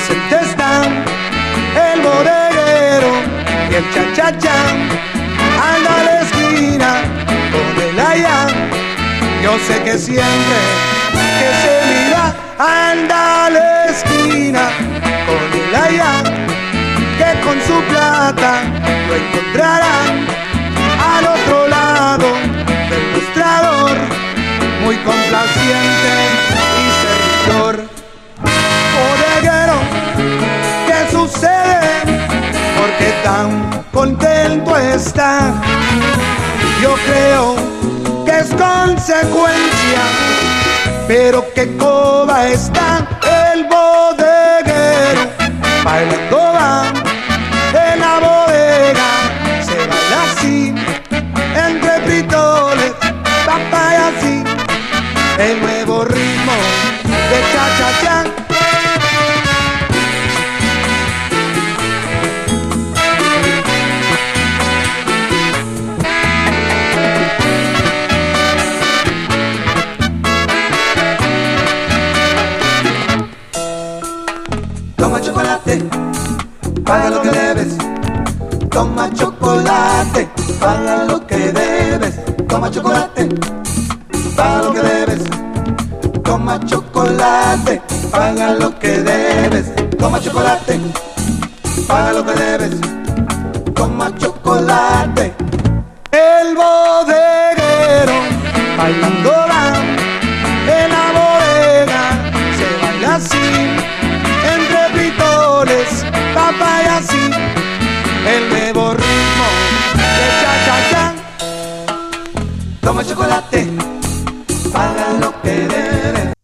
presente están el bodeguero y el chachachán. Anda a la esquina con el allá. Yo sé que siempre que se mira, anda a la esquina con el allá. Que con su plata lo encontrarán sucede? Porque tan contento está. Yo creo que es consecuencia, pero que coba está el bodeguero bailando va en la bodega se baila así entre fritoles, papaya así el nuevo ritmo de cha Toma chocolate, paga lo que debes. Toma chocolate, paga lo que debes. Toma chocolate, paga lo que debes. Toma chocolate, paga lo que debes. Toma chocolate. paparazzi, el nuevo ritmo de cha-cha-cha. Toma chocolate para lo que debes.